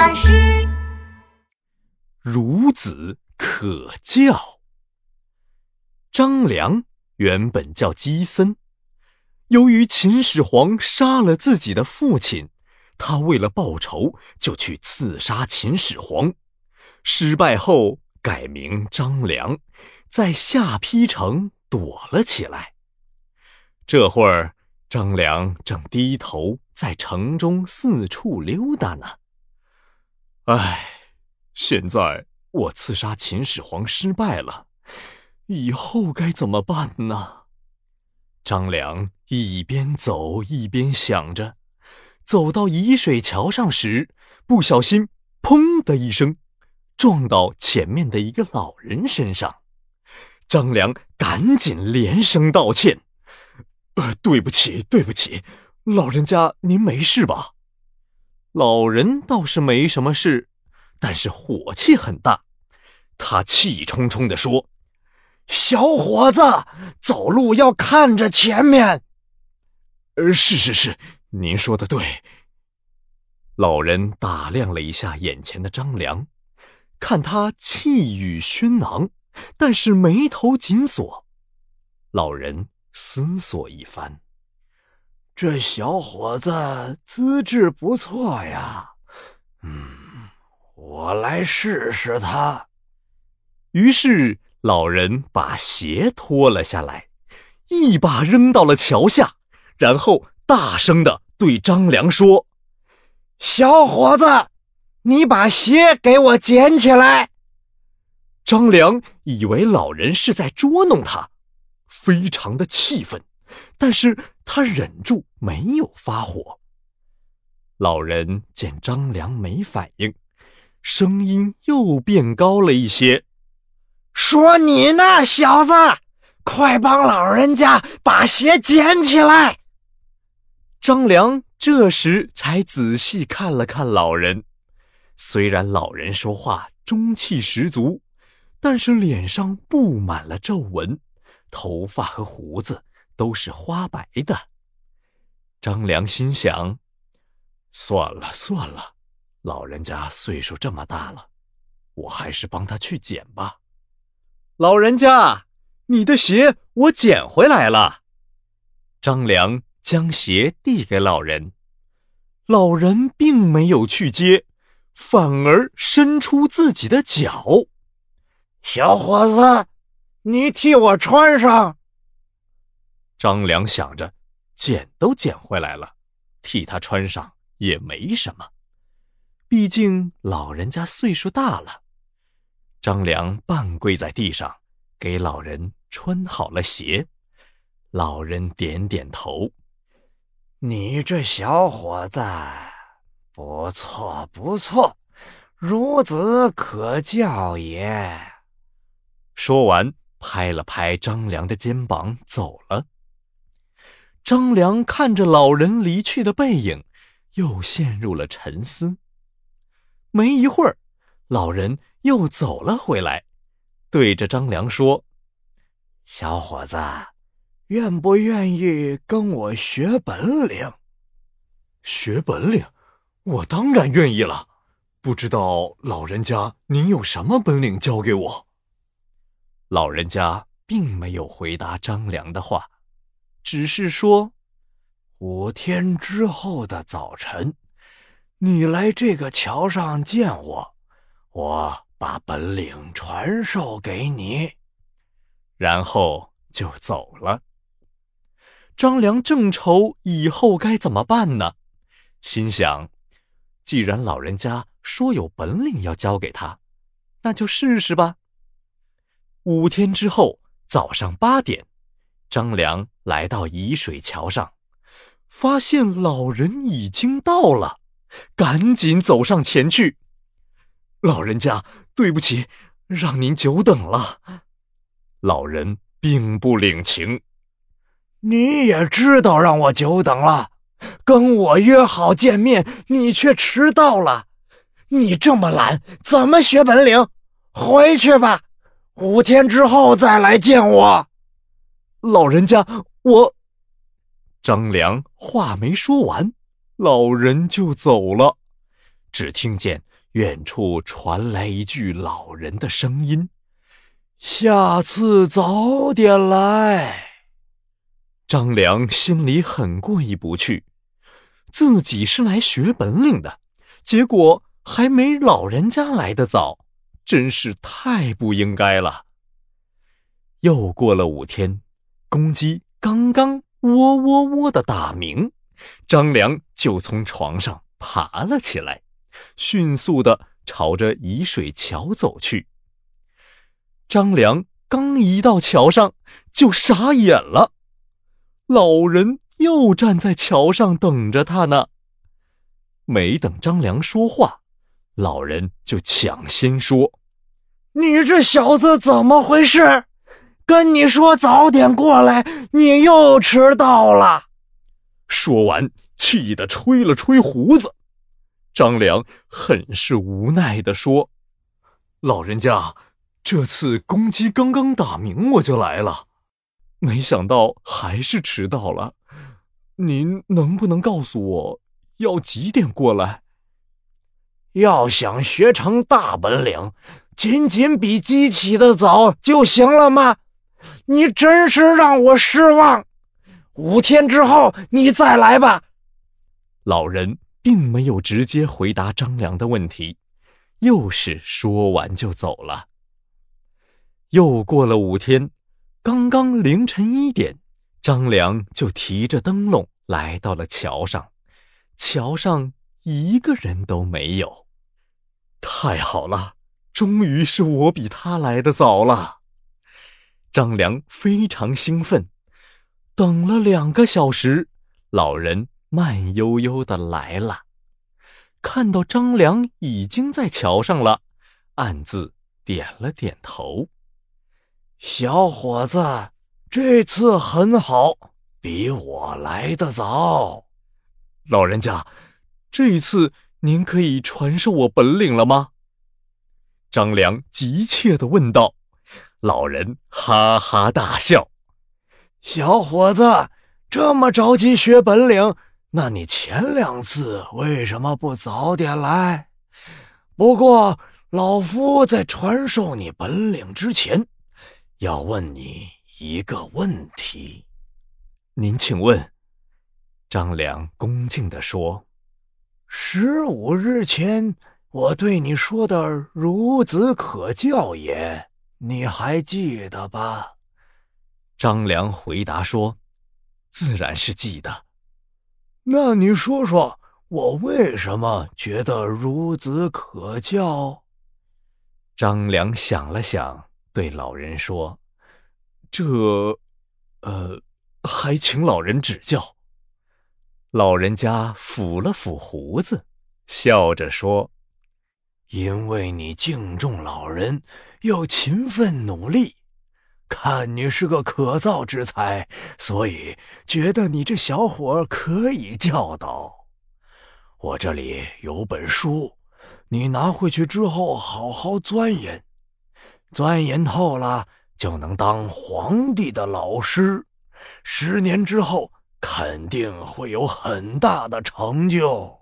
巴士。孺子可教。张良原本叫姬森，由于秦始皇杀了自己的父亲，他为了报仇，就去刺杀秦始皇。失败后改名张良，在下邳城躲了起来。这会儿，张良正低头在城中四处溜达呢。唉，现在我刺杀秦始皇失败了，以后该怎么办呢？张良一边走一边想着，走到沂水桥上时，不小心“砰”的一声，撞到前面的一个老人身上。张良赶紧连声道歉：“呃，对不起，对不起，老人家您没事吧？”老人倒是没什么事，但是火气很大。他气冲冲地说：“小伙子，走路要看着前面。”“呃，是是是，您说的对。”老人打量了一下眼前的张良，看他气宇轩昂，但是眉头紧锁。老人思索一番。这小伙子资质不错呀，嗯，我来试试他。于是老人把鞋脱了下来，一把扔到了桥下，然后大声的对张良说：“小伙子，你把鞋给我捡起来。”张良以为老人是在捉弄他，非常的气愤。但是他忍住没有发火。老人见张良没反应，声音又变高了一些：“说你呢，小子，快帮老人家把鞋捡起来！”张良这时才仔细看了看老人，虽然老人说话中气十足，但是脸上布满了皱纹，头发和胡子。都是花白的。张良心想：“算了算了，老人家岁数这么大了，我还是帮他去捡吧。”老人家，你的鞋我捡回来了。张良将鞋递给老人，老人并没有去接，反而伸出自己的脚：“小伙子，你替我穿上。”张良想着，捡都捡回来了，替他穿上也没什么，毕竟老人家岁数大了。张良半跪在地上，给老人穿好了鞋。老人点点头：“你这小伙子不错不错，孺子可教也。”说完，拍了拍张良的肩膀，走了。张良看着老人离去的背影，又陷入了沉思。没一会儿，老人又走了回来，对着张良说：“小伙子，愿不愿意跟我学本领？”“学本领？我当然愿意了。不知道老人家您有什么本领教给我？”老人家并没有回答张良的话。只是说，五天之后的早晨，你来这个桥上见我，我把本领传授给你，然后就走了。张良正愁以后该怎么办呢，心想，既然老人家说有本领要教给他，那就试试吧。五天之后早上八点。张良来到沂水桥上，发现老人已经到了，赶紧走上前去。老人家，对不起，让您久等了。老人并不领情。你也知道让我久等了，跟我约好见面，你却迟到了。你这么懒，怎么学本领？回去吧，五天之后再来见我。老人家，我张良话没说完，老人就走了。只听见远处传来一句老人的声音：“下次早点来。”张良心里很过意不去，自己是来学本领的，结果还没老人家来的早，真是太不应该了。又过了五天，公鸡刚刚喔喔喔的打鸣，张良就从床上爬了起来，迅速的朝着沂水桥走去。张良刚一到桥上，就傻眼了。老人又站在桥上等着他呢。没等张良说话，老人就抢先说：“你这小子怎么回事？跟你说早点过来，你又迟到了。”说完，气得吹了吹胡子。张良很是无奈地说：“老人家，这次公鸡刚刚打鸣，我就来了。”没想到还是迟到了，您能不能告诉我要几点过来？要想学成大本领，仅仅比鸡起得早就行了吗？你真是让我失望。五天之后你再来吧。老人并没有直接回答张良的问题，又是说完就走了。又过了五天。刚刚凌晨一点，张良就提着灯笼来到了桥上，桥上一个人都没有。太好了，终于是我比他来的早了。张良非常兴奋。等了两个小时，老人慢悠悠的来了，看到张良已经在桥上了，暗自点了点头。小伙子，这次很好，比我来的早。老人家，这一次您可以传授我本领了吗？张良急切的问道。老人哈哈大笑：“小伙子，这么着急学本领，那你前两次为什么不早点来？不过，老夫在传授你本领之前。”要问你一个问题，您请问。张良恭敬地说：“十五日前我对你说的‘孺子可教也’，你还记得吧？”张良回答说：“自然是记得。”那你说说我为什么觉得孺子可教？张良想了想。对老人说：“这，呃，还请老人指教。”老人家抚了抚胡子，笑着说：“因为你敬重老人，又勤奋努力，看你是个可造之才，所以觉得你这小伙可以教导。我这里有本书，你拿回去之后好好钻研。”钻研透了，就能当皇帝的老师，十年之后肯定会有很大的成就。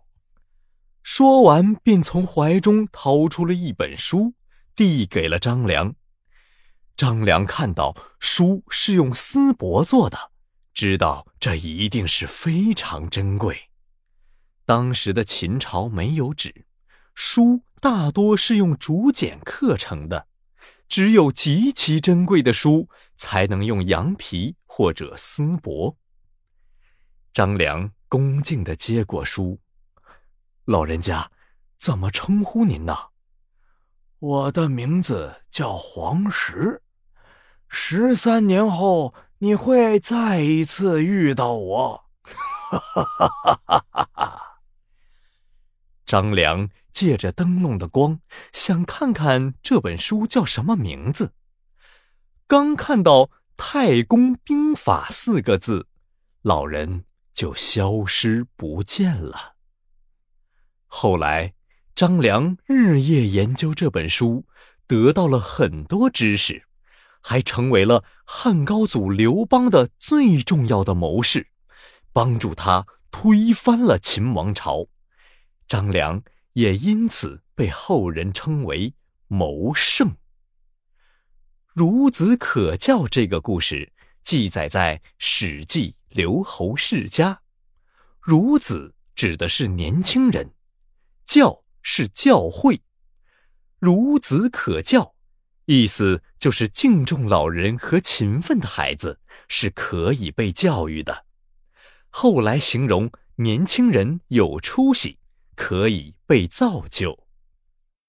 说完，便从怀中掏出了一本书，递给了张良。张良看到书是用丝帛做的，知道这一定是非常珍贵。当时的秦朝没有纸，书大多是用竹简刻成的。只有极其珍贵的书才能用羊皮或者丝帛。张良恭敬地接过书，老人家，怎么称呼您呢？我的名字叫黄石。十三年后你会再一次遇到我。哈哈哈哈哈哈哈！张良。借着灯笼的光，想看看这本书叫什么名字。刚看到“太公兵法”四个字，老人就消失不见了。后来，张良日夜研究这本书，得到了很多知识，还成为了汉高祖刘邦的最重要的谋士，帮助他推翻了秦王朝。张良。也因此被后人称为谋圣。孺子可教这个故事记载在《史记·刘侯世家》，孺子指的是年轻人，教是教会，孺子可教，意思就是敬重老人和勤奋的孩子是可以被教育的。后来形容年轻人有出息，可以被造就。